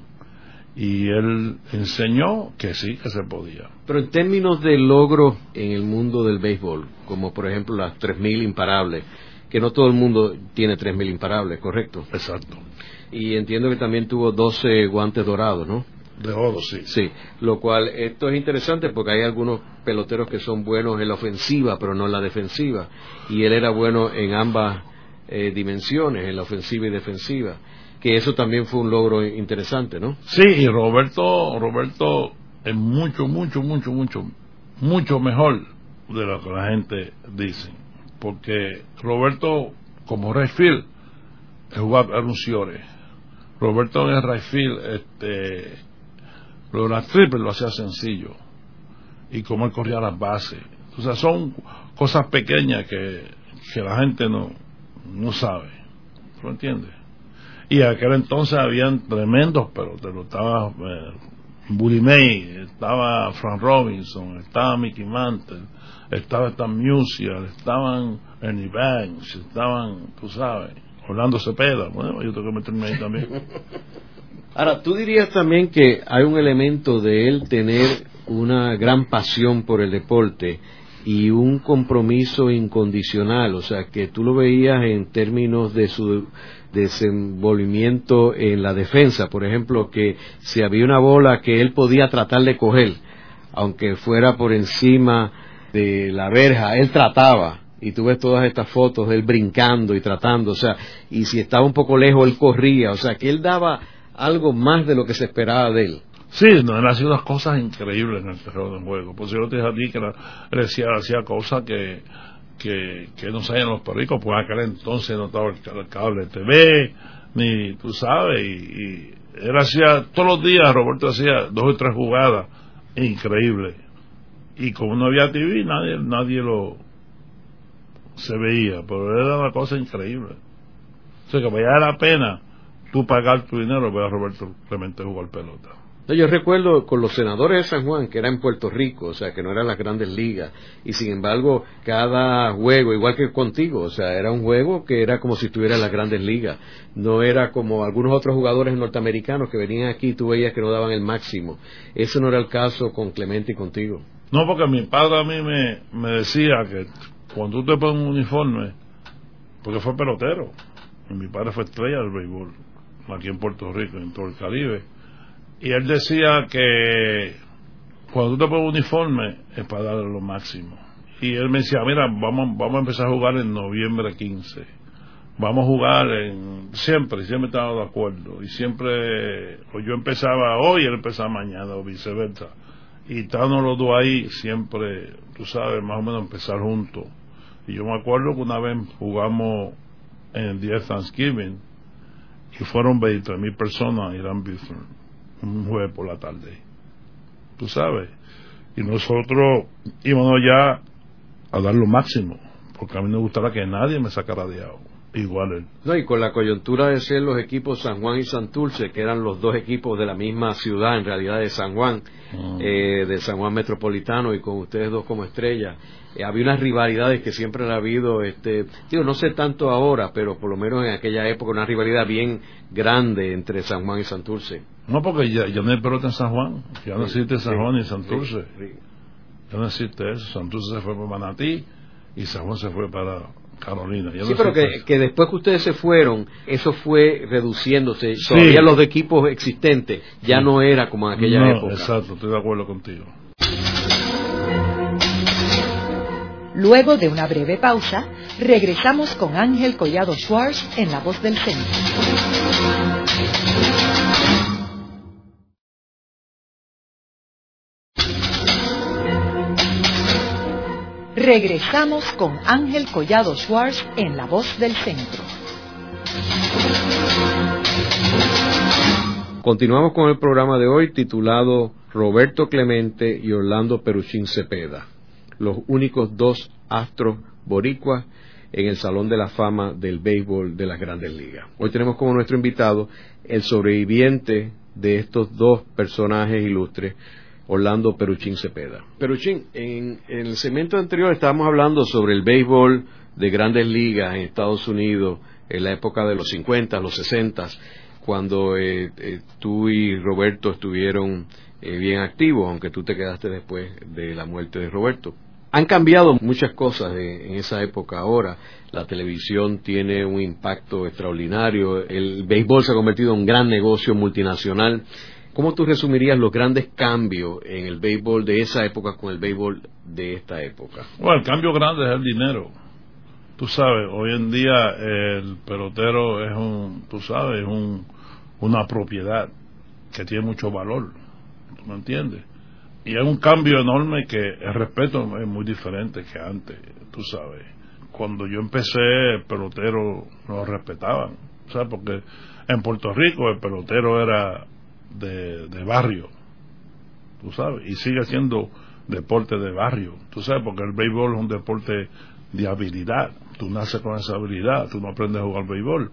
Y él enseñó que sí, que se podía. Pero en términos de logro en el mundo del béisbol, como por ejemplo las 3.000 imparables, que no todo el mundo tiene 3.000 imparables, ¿correcto? Exacto. Y entiendo que también tuvo 12 guantes dorados, ¿no? De oro, sí. Sí, lo cual esto es interesante porque hay algunos peloteros que son buenos en la ofensiva, pero no en la defensiva. Y él era bueno en ambas eh, dimensiones, en la ofensiva y defensiva. Que eso también fue un logro interesante, ¿no? Sí, y Roberto, Roberto es mucho, mucho, mucho, mucho, mucho mejor de lo que la gente dice. Porque Roberto, como Rayfield, jugaba un Roberto en Rayfield, este pero la triple lo hacía sencillo. Y como él corría las bases. O sea, son cosas pequeñas que, que la gente no, no sabe. ¿Lo entiendes? Y aquel entonces habían tremendos pero Estaba eh, Bully May, estaba Frank Robinson, estaba Mickey Mantle, estaba Stan Musial, estaban Ernie Banks, estaban, tú sabes, Orlando Cepeda. Bueno, yo tengo que meterme ahí también. <laughs> Ahora, tú dirías también que hay un elemento de él tener una gran pasión por el deporte y un compromiso incondicional, o sea, que tú lo veías en términos de su desenvolvimiento en la defensa, por ejemplo, que si había una bola que él podía tratar de coger, aunque fuera por encima de la verja, él trataba, y tú ves todas estas fotos de él brincando y tratando, o sea, y si estaba un poco lejos, él corría, o sea, que él daba algo más de lo que se esperaba de él. Sí, no, él hacía unas cosas increíbles en el terreno del juego. Pues yo te dije a ti que él hacía, hacía cosas que, que, no sabían los pericos, pues aquel entonces no estaba el, cable TV, ni tú sabes, y, él hacía todos los días, Roberto hacía dos o tres jugadas increíbles. Y como no había TV, nadie, nadie lo se veía, pero era una cosa increíble. O sea que valía la pena tú pagar tu dinero, ver a Roberto Clemente jugar pelota. Yo recuerdo con los senadores de San Juan, que era en Puerto Rico, o sea, que no eran las grandes ligas, y sin embargo, cada juego, igual que contigo, o sea, era un juego que era como si estuviera en las grandes ligas. No era como algunos otros jugadores norteamericanos que venían aquí y tú veías que no daban el máximo. Eso no era el caso con Clemente y contigo. No, porque mi padre a mí me, me decía que cuando tú te pones un uniforme, porque fue pelotero, y mi padre fue estrella del béisbol, aquí en Puerto Rico, en todo el Caribe, y él decía que cuando tú te pones un uniforme es para darle lo máximo. Y él me decía, mira, vamos, vamos a empezar a jugar en noviembre 15. Vamos a jugar en... Siempre, siempre estaba de acuerdo. Y siempre, o yo empezaba hoy él empezaba mañana, o viceversa. Y estábamos los dos ahí, siempre, tú sabes, más o menos empezar juntos. Y yo me acuerdo que una vez jugamos en el día de Thanksgiving y fueron 20 mil personas Irán un jueves por la tarde. Tú sabes. Y nosotros íbamos ya a dar lo máximo, porque a mí no me gustaba que nadie me sacara de agua. Igual él. No, y con la coyuntura de ser los equipos San Juan y Santurce, que eran los dos equipos de la misma ciudad, en realidad de San Juan, ah. eh, de San Juan Metropolitano, y con ustedes dos como estrella, eh, había unas rivalidades que siempre ha habido, este, digo, no sé tanto ahora, pero por lo menos en aquella época una rivalidad bien grande entre San Juan y Santurce. No, porque ya, no hay pelota en San Juan, ya no existe San Juan y Santurce. Ya no existe eso, Santurce se fue para Manatí y San Juan se fue para Carolina. sí, pero que, después que ustedes se fueron, eso fue reduciéndose. Todavía los equipos existentes ya no era como en aquella época. Exacto, estoy de acuerdo contigo. Luego de una breve pausa, regresamos con Ángel Collado Schwartz en La Voz del Centro. Regresamos con Ángel Collado Schwartz en La Voz del Centro. Continuamos con el programa de hoy titulado Roberto Clemente y Orlando Peruchín Cepeda, los únicos dos astros boricuas en el Salón de la Fama del Béisbol de las Grandes Ligas. Hoy tenemos como nuestro invitado el sobreviviente de estos dos personajes ilustres, Orlando Peruchín Cepeda. Peruchín, en, el segmento anterior estábamos hablando sobre el béisbol de grandes ligas en Estados Unidos en la época de los 50, los 60, cuando eh, eh, tú y Roberto estuvieron eh, bien activos, aunque tú te quedaste después de la muerte de Roberto. Han cambiado muchas cosas en esa época ahora. La televisión tiene un impacto extraordinario. El béisbol se ha convertido en un gran negocio multinacional. ¿Cómo tú resumirías los grandes cambios en el béisbol de esa época con el béisbol de esta época? Bueno, el cambio grande es el dinero. Tú sabes, hoy en día el pelotero es un, tú sabes, es un, una propiedad que tiene mucho valor. ¿Tú me entiendes? Y es un cambio enorme que el respeto es muy diferente que antes, tú sabes. Cuando yo empecé, el pelotero no respetaban. ¿Sabes? Porque en Puerto Rico el pelotero era de, barrio, tú sabes, y sigue siendo deporte de barrio, tú sabes, porque el béisbol es un deporte de habilidad, tú naces con esa habilidad, tú no aprendes a jugar béisbol.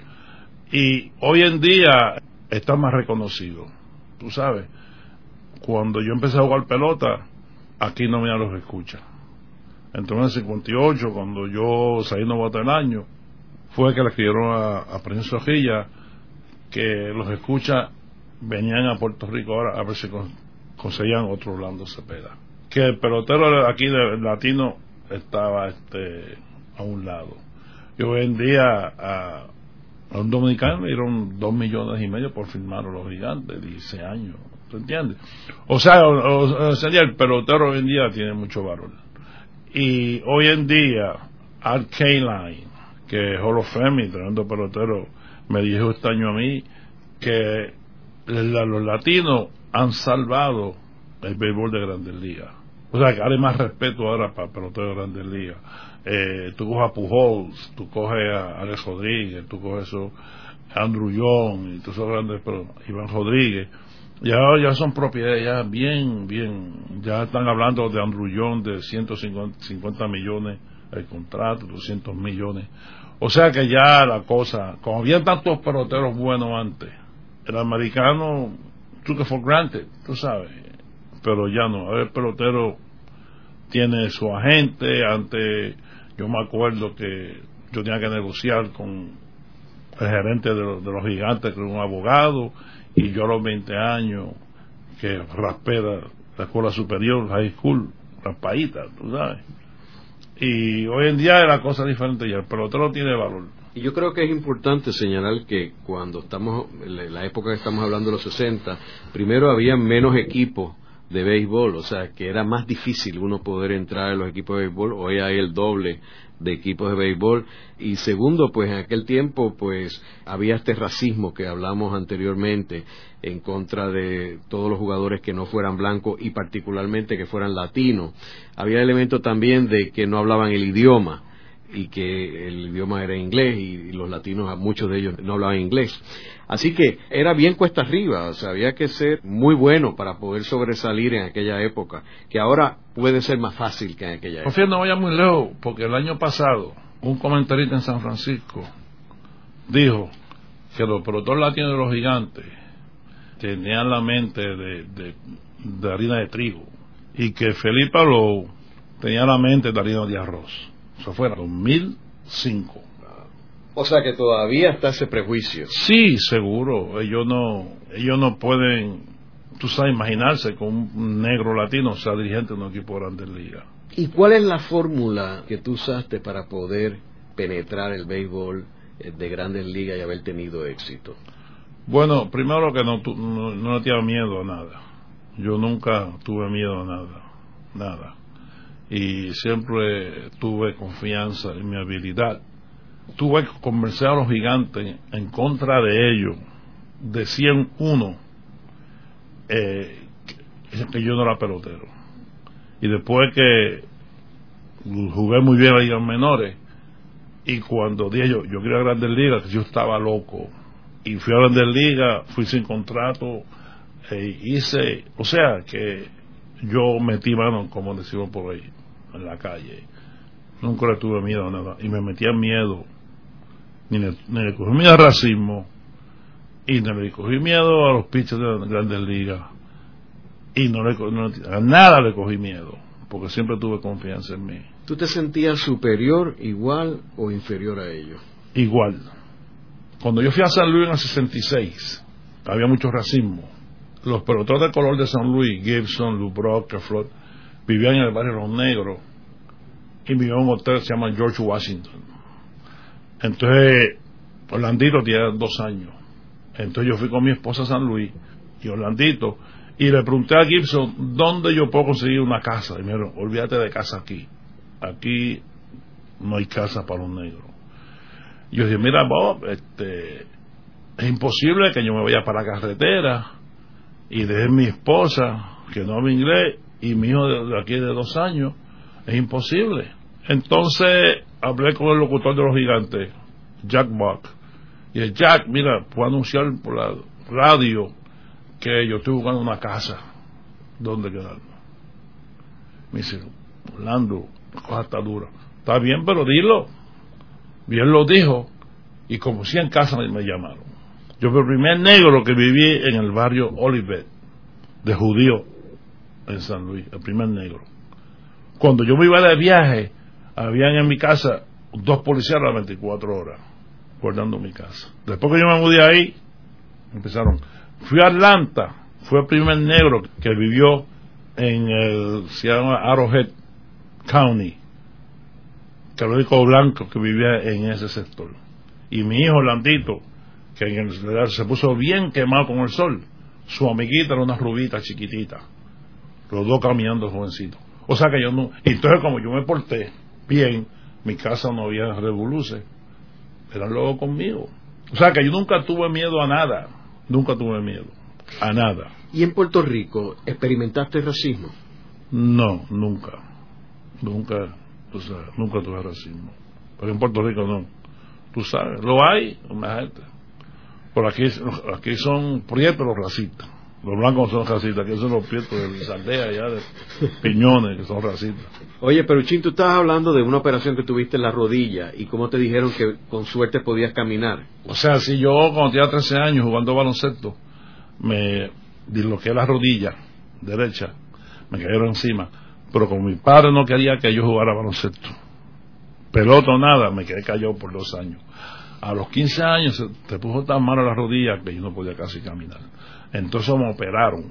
Y hoy en día está más reconocido, tú sabes. Cuando yo empecé a jugar pelota, aquí no me los escucha. Entonces en el 58, cuando yo salí novato el año, fue que le escribieron a, a Prince que los escucha venían a Puerto Rico ahora a ver si conseguían otro Orlando Cepeda. Que el pelotero aquí de latino estaba este a un lado. Y hoy en día a, un dominicano le dieron dos millones y medio por firmar a los gigantes, 16 años. ¿Te entiendes? O sea, sería el pelotero hoy en día tiene mucho valor. Y hoy en día, Art K-Line, que es Hall of Fame, tremendo pelotero, me dijo este año a mí que los latinos han salvado el béisbol de Grandes Ligas. O sea, que hay más respeto ahora para el pelotero de Grandes Ligas. Eh, tú coges a Pujols, tú coges a Alex Rodríguez, tú coges a Andrew Young, y tú esos grandes, pero Iván Rodríguez, ya, ya son propiedades ya bien, bien, ya están hablando de Andrew Young de 150 millones el contrato, 200 millones. O sea que ya la cosa, como había tantos peloteros buenos antes, el americano took it for granted, tú sabes, pero ya no. El pelotero tiene su agente, antes yo me acuerdo que yo tenía que negociar con el gerente de, los gigantes, que era un abogado, y yo a los 20 años, que raspé la, escuela superior, high school, raspadita, tú sabes. Y hoy en día la cosa diferente ya, el pelotero tiene valor. Y yo creo que es importante señalar que cuando estamos, en la época que estamos hablando de los 60, primero había menos equipos de béisbol, o sea, que era más difícil uno poder entrar en los equipos de béisbol, hoy hay el doble de equipos de béisbol y segundo, pues en aquel tiempo pues había este racismo que hablamos anteriormente en contra de todos los jugadores que no fueran blancos y particularmente que fueran latinos. Había elemento también de que no hablaban el idioma y que el idioma era inglés y los latinos, muchos de ellos no hablaban inglés. Así que era bien cuesta arriba, o sea, había que ser muy bueno para poder sobresalir en aquella época, que ahora puede ser más fácil que en aquella época. Por no vaya muy lejos, porque el año pasado un comentarista en San Francisco dijo que los productores latinos de los gigantes tenían la mente de, de, harina de trigo y que Felipe Alou tenía la mente de harina de arroz. Eso fue en 2005. O sea que todavía está ese prejuicio. Sí, seguro. Ellos no, ellos no pueden, tú sabes, imaginarse con un negro latino sea dirigente de un equipo de Grandes Ligas. ¿Y cuál es la fórmula que tú usaste para poder penetrar el béisbol eh, de Grandes Ligas y haber tenido éxito? Bueno, primero que no, no, no tenía miedo a nada. Yo nunca tuve miedo a nada, nada. Y siempre tuve confianza en mi habilidad tuve que convencer a los gigantes en contra de ellos, de 101, eh, que yo no era pelotero. Y después que jugué muy bien a ligas menores, y cuando dije yo, yo quería Grandes Ligas, yo estaba loco. Y fui a Grandes Ligas, fui sin contrato, e hice, o sea, que yo metí mano, como decimos por ahí, en la calle. Nunca le tuve miedo a nada. Y me metía miedo ni le, cogí miedo al racismo, y no le cogí miedo a los pitchers de las grandes ligas, y no le a nada le cogí miedo, porque siempre tuve confianza en mí. ¿Tú te sentías superior, igual o inferior a ellos? Igual. Cuando yo fui a San Luis en el 66, había mucho racismo. Los peloteros de color de San Luis, Gibson, Lubrock, Flot, vivían en el barrio Los Negros y vivían en un hotel que se llama George Washington entonces, Orlandito tenía dos años. Entonces yo fui con mi esposa a San Luis y Orlandito y le pregunté a Gibson dónde yo puedo conseguir una casa. Y me dijeron, olvídate de casa aquí. Aquí no hay casa para los negros. Y yo dije, mira Bob, este, es imposible que yo me vaya para la carretera y deje mi esposa, que no habla inglés, y mi hijo de aquí de dos años. Es imposible. Entonces hablé con el locutor de los gigantes, Jack Buck. Y el Jack, mira, puedo anunciar por la radio que yo estoy buscando una casa donde quedarme. Me dice, Orlando, la cosa está dura. Está bien, pero dilo. Bien lo dijo. Y como si en casa me, llamaron. Yo fui el primer negro que viví en el barrio Olivet, de judío, en San Luis, el primer negro. Cuando yo me iba de viaje, habían en mi casa dos policías a las 24 horas guardando mi casa. Después que yo me mudé ahí, empezaron. Fui a Atlanta fue el primer negro que vivió en el, se llama Arrowhead County, que el único blanco que vivía en ese sector. Y mi hijo Landito, que en el, se puso bien quemado con el sol, su amiguita era una rubita chiquitita, los dos caminando jovencitos. O sea que yo no, entonces como yo me porté bien, mi casa no había revoluciones, eran locos conmigo. O sea que yo nunca tuve miedo a nada, nunca tuve miedo a nada. ¿Y en Puerto Rico experimentaste racismo? No, nunca, nunca, o sea, nunca tuve racismo. Pero en Puerto Rico no. Tú sabes, lo hay, gente. Por aquí, aquí son prietos los racistas. Los blancos son racistas, que son los prietos de Saldea allá de Piñones, que son racistas. Oye, pero Chin, tú estabas hablando de una operación que tuviste en la rodilla y cómo te dijeron que con suerte podías caminar. O sea, si yo cuando tenía 13 años jugando baloncesto, me disloqué la rodilla derecha, me cayeron encima, pero como mi padre no quería que yo jugara baloncesto, pelota o nada, me quedé callado por dos años. A los 15 años te puso tan malo la rodilla que yo no podía casi caminar. Entonces me operaron.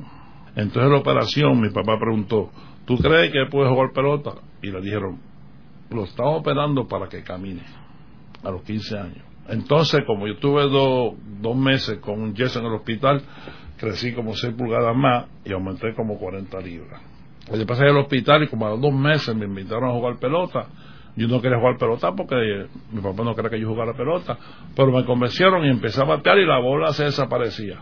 Entonces la operación, mi papá preguntó, ¿tú crees que puedes jugar pelota? Y le dijeron, lo estamos operando para que camine. A los 15 años. Entonces, como yo tuve dos meses con un yeso en el hospital, crecí como 6 pulgadas más y aumenté como 40 libras. Yo pasé al hospital y como a los dos meses me invitaron a jugar pelota. Yo no quería jugar pelota porque mi papá no quería que yo jugara pelota, pero me convencieron y empecé a batear y la bola se desaparecía.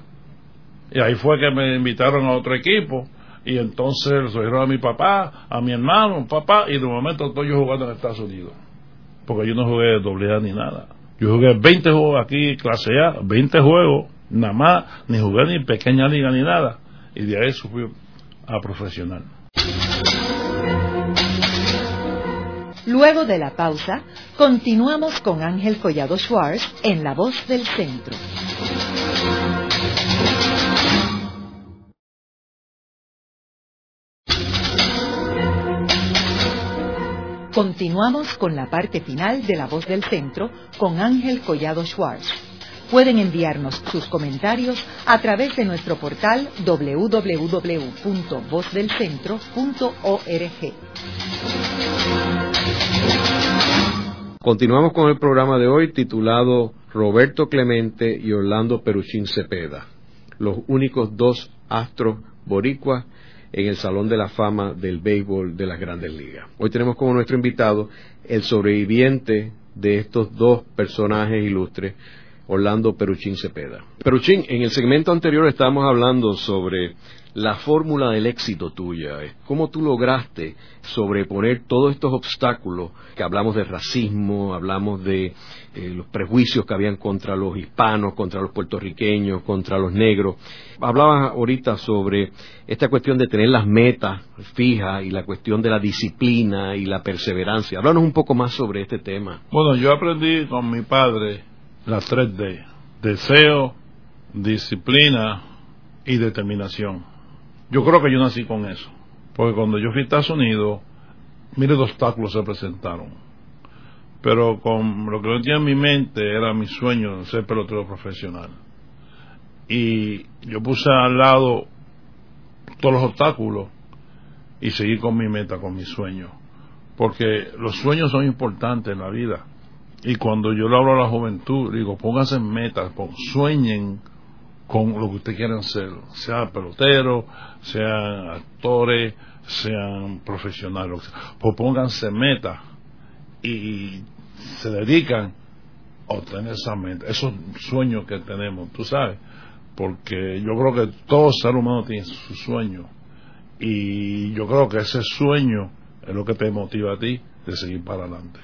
Y ahí fue que me invitaron a otro equipo y entonces lo dijeron a mi papá, a mi hermano, papá, y de momento estoy yo jugando en Estados Unidos. Porque yo no jugué doble A ni nada. Yo jugué 20 juegos aquí, clase A, 20 juegos, nada más, ni jugué ni pequeña liga ni nada. Y de ahí subí a profesional. Luego de la pausa, continuamos con Ángel Collado Schwartz en La Voz del Centro. Continuamos con la parte final de La Voz del Centro con Ángel Collado Schwartz. Pueden enviarnos sus comentarios a través de nuestro portal www.vozdelcentro.org. Continuamos con el programa de hoy titulado Roberto Clemente y Orlando Peruchín Cepeda, los únicos dos astros boricuas en el Salón de la Fama del Béisbol de las Grandes Ligas. Hoy tenemos como nuestro invitado el sobreviviente de estos dos personajes ilustres, Orlando Peruchín Cepeda. Peruchín, en el segmento anterior estábamos hablando sobre la fórmula del éxito tuya, cómo tú lograste sobreponer todos estos obstáculos, que hablamos de racismo, hablamos de eh, los prejuicios que habían contra los hispanos, contra los puertorriqueños, contra los negros. Hablabas ahorita sobre esta cuestión de tener las metas fijas y la cuestión de la disciplina y la perseverancia. Háblanos un poco más sobre este tema. Bueno, yo aprendí con mi padre las 3D, deseo, disciplina y determinación. Yo creo que yo nací con eso, porque cuando yo fui a Estados Unidos, mire los obstáculos se presentaron. Pero con lo que yo tenía en mi mente era mi sueño de ser pelotero profesional. Y yo puse al lado todos los obstáculos y seguí con mi meta, con mi sueño. Porque los sueños son importantes en la vida. Y cuando yo le hablo a la juventud, digo, pónganse metas, sueñen con lo que ustedes quieran ser, sean peloteros, sean actores, sean profesionales, pues pónganse metas y se dedican a obtener esa meta, esos sueños que tenemos, tú sabes, porque yo creo que todo ser humano tiene su sueño. Y yo creo que ese sueño es lo que te motiva a ti de seguir para adelante.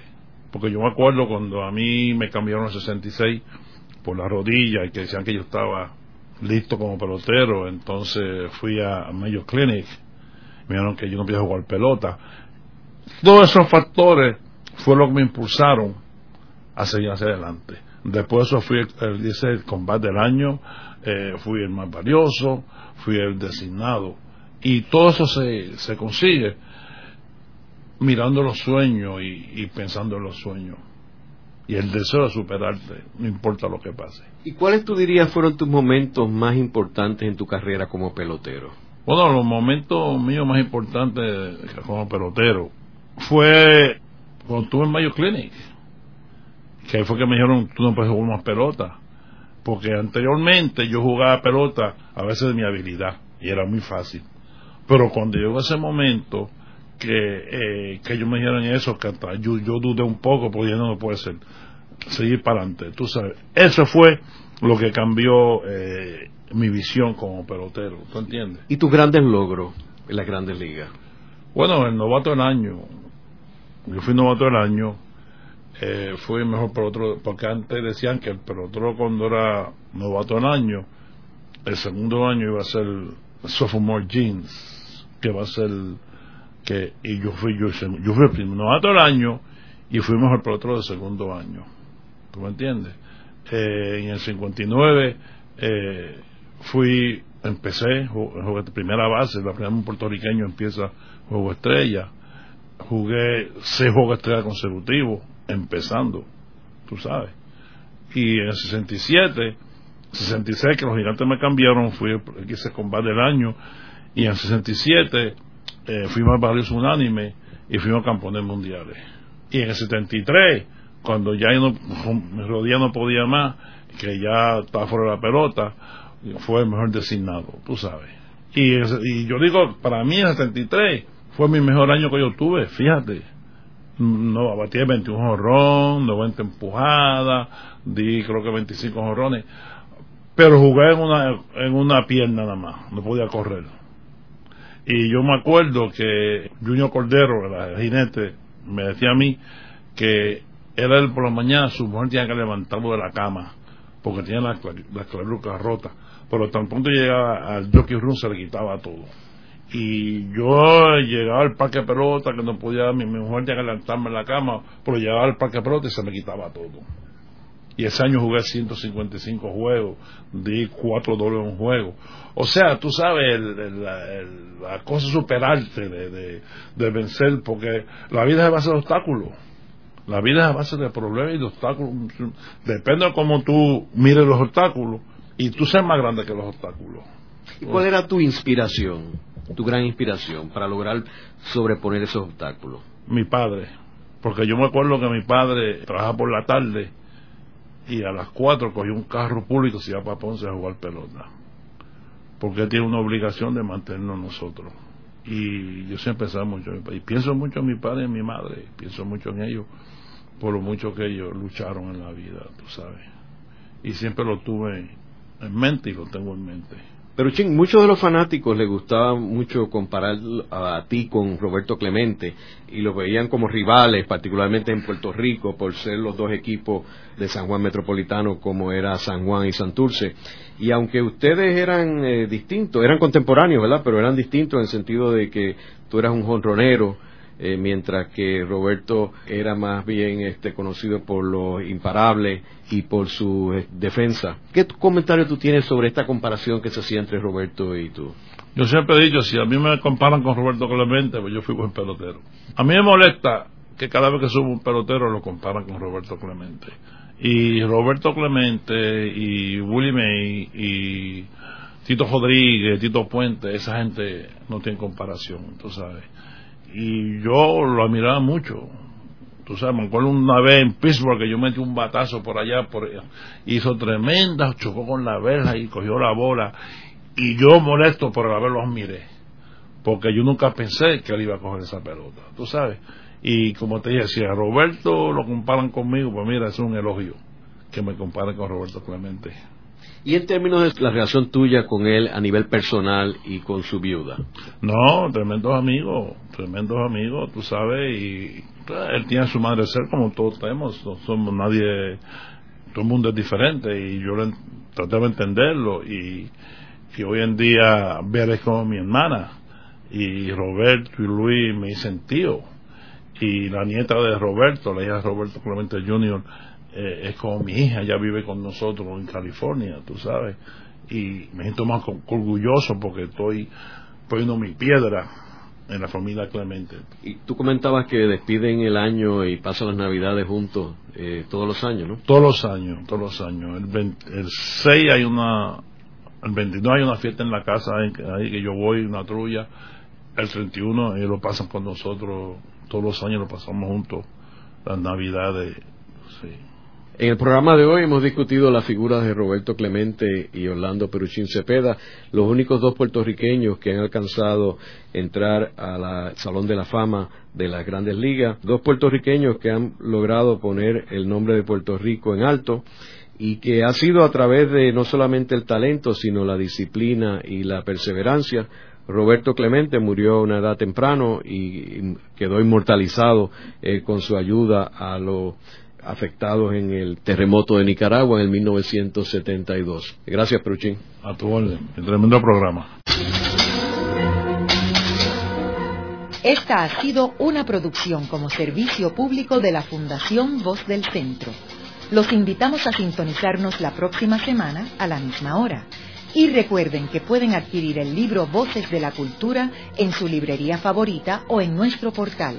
Porque yo me acuerdo cuando a mí me cambiaron en 66 por la rodilla y que decían que yo estaba listo como pelotero, entonces fui a Mayo Clinic, me que yo no podía jugar pelota. Todos esos factores fueron los que me impulsaron a seguir hacia adelante. Después de eso fui el, dice, el combate del año, eh, fui el más valioso, fui el designado. Y todo eso se, se consigue mirando los sueños y pensando en los sueños. Y el deseo de superarte, no importa lo que pase. ¿Y cuáles tú dirías fueron tus momentos más importantes en tu carrera como pelotero? Bueno, los momentos míos más importantes como pelotero fue cuando estuve en Mayo Clinic, que ahí fue que me dijeron, tú no puedes jugar más pelota, porque anteriormente yo jugaba pelota a veces de mi habilidad, y era muy fácil. Pero cuando llegó ese momento, que, eh, que ellos me dijeron eso, que yo, yo dudé un poco, porque ya no puede ser, seguir para adelante, tú sabes. Eso fue lo que cambió eh, mi visión como pelotero, ¿tú entiendes? ¿Y tus grandes logros en las grandes ligas? Bueno, el novato del año, yo fui novato del año, eh, fui mejor pelotero, porque antes decían que el pelotero cuando era novato del año, el segundo año iba a ser sophomore jeans, que va a ser que y yo fui yo, fui el primer novato del año y fui mejor pelotero del segundo año. ¿Tú me entiendes? Eh, en el 59 eh, fui empecé jugué de primera base la primera un puertorriqueño empieza juego estrella jugué seis juegos estrella consecutivos empezando tú sabes y en el 67 66 que los gigantes me cambiaron fui el que combate del año y en el 67 eh, fuimos varios unánime y fuimos campeones mundiales y en el 73 cuando ya no, mi no podía más que ya estaba fuera de la pelota fue el mejor designado, tú sabes. Y, y yo digo, para mí el 73 fue mi mejor año que yo tuve, fíjate. No, abatí 21 jorrón, 90 empujadas, di creo que 25 jorrones, pero jugué en una, en una pierna nada más, no podía correr. Y yo me acuerdo que Junior Cordero, el jinete, me decía a mí que él por la mañana su mujer tenía que levantarlo de la cama porque tenía la, la rota pero tan pronto llegaba al jockey room se le quitaba todo. Y yo llegaba al parque de pelota que no podía mi, mujer tenía que levantarme en la cama pero llegaba al parque de pelota y se me quitaba todo y ese año jugué 155 juegos di cuatro dobles en un juego o sea tú sabes la cosa superarte de, de, de, vencer porque la vida es base de obstáculos la vida es a base de problemas y de obstáculos depende de cómo tú mires los obstáculos y tú seas más grande que los obstáculos. ¿Y cuál era tu inspiración, tu gran inspiración para lograr sobreponer esos obstáculos? Mi padre, porque yo me acuerdo que mi padre trabajaba por la tarde y a las cuatro cogió un carro público se iba para Ponce a jugar pelota, porque él tiene una obligación de mantenernos nosotros. Y yo siempre pensaba mucho y pienso mucho en mi padre y en mi madre, pienso mucho en ellos por lo mucho que ellos lucharon en la vida, tú sabes. Y siempre lo tuve en mente y lo tengo en mente. Pero Ching, muchos de los fanáticos les gustaba mucho comparar a, ti con Roberto Clemente y lo veían como rivales, particularmente en Puerto Rico, por ser los dos equipos de San Juan Metropolitano como era San Juan y Santurce. Y aunque ustedes eran eh, distintos, eran contemporáneos, ¿verdad? Pero eran distintos en el sentido de que tú eras un jonronero eh, mientras que Roberto era más bien este, conocido por los imparables y por su eh, defensa. ¿Qué comentario tú tienes sobre esta comparación que se hacía entre Roberto y tú? Yo siempre he dicho, si a mí me comparan con Roberto Clemente, pues yo fui buen pelotero. A mí me molesta que cada vez que subo un pelotero lo comparan con Roberto Clemente. Y Roberto Clemente y Willie May y Tito Rodríguez, Tito Puente, esa gente no tiene comparación, tú sabes y yo lo admiraba mucho. Tú sabes, me acuerdo una vez en Pittsburgh que yo metí un batazo por allá, por, hizo tremenda, chocó con la verja y cogió la bola. Y yo molesto por haberlo admiré, porque yo nunca pensé que él iba a coger esa pelota, tú sabes. Y como te dije, si a Roberto lo comparan conmigo, pues mira, es un elogio que me comparen con Roberto Clemente. Y en términos de la relación tuya con él a nivel personal y con su viuda. No, tremendos amigos, tremendos amigos, tú sabes, y pues, él tiene su madre ser como todos tenemos, no somos nadie, todo el mundo es diferente y yo traté de entenderlo y, y hoy en día ver como mi hermana y Roberto y Luis me dicen tío y la nieta de Roberto, la hija de Roberto Clemente Jr., eh, es como mi hija, ella vive con nosotros en California, tú sabes, y me siento más orgulloso porque estoy poniendo mi piedra en la familia Clemente. Y tú comentabas que despiden el año y pasan las navidades juntos eh, todos los años, ¿no? Todos los años, todos los años. El, el 6 hay una, el 29 hay una fiesta en la casa ahí que yo voy, una trulla. El 31 ellos lo pasan con nosotros, todos los años lo pasamos juntos, las navidades, sí. En el programa de hoy hemos discutido las figuras de Roberto Clemente y Orlando Peruchín Cepeda, los únicos dos puertorriqueños que han alcanzado entrar al Salón de la Fama de las Grandes Ligas, dos puertorriqueños que han logrado poner el nombre de Puerto Rico en alto y que ha sido a través de no solamente el talento, sino la disciplina y la perseverancia. Roberto Clemente murió a una edad temprano y quedó inmortalizado eh, con su ayuda a los afectados en el terremoto de Nicaragua en el 1972. Gracias, Peruchín. A tu orden. El tremendo programa. Esta ha sido una producción como servicio público de la Fundación Voz del Centro. Los invitamos a sintonizarnos la próxima semana a la misma hora. Y recuerden que pueden adquirir el libro Voces de la Cultura en su librería favorita o en nuestro portal.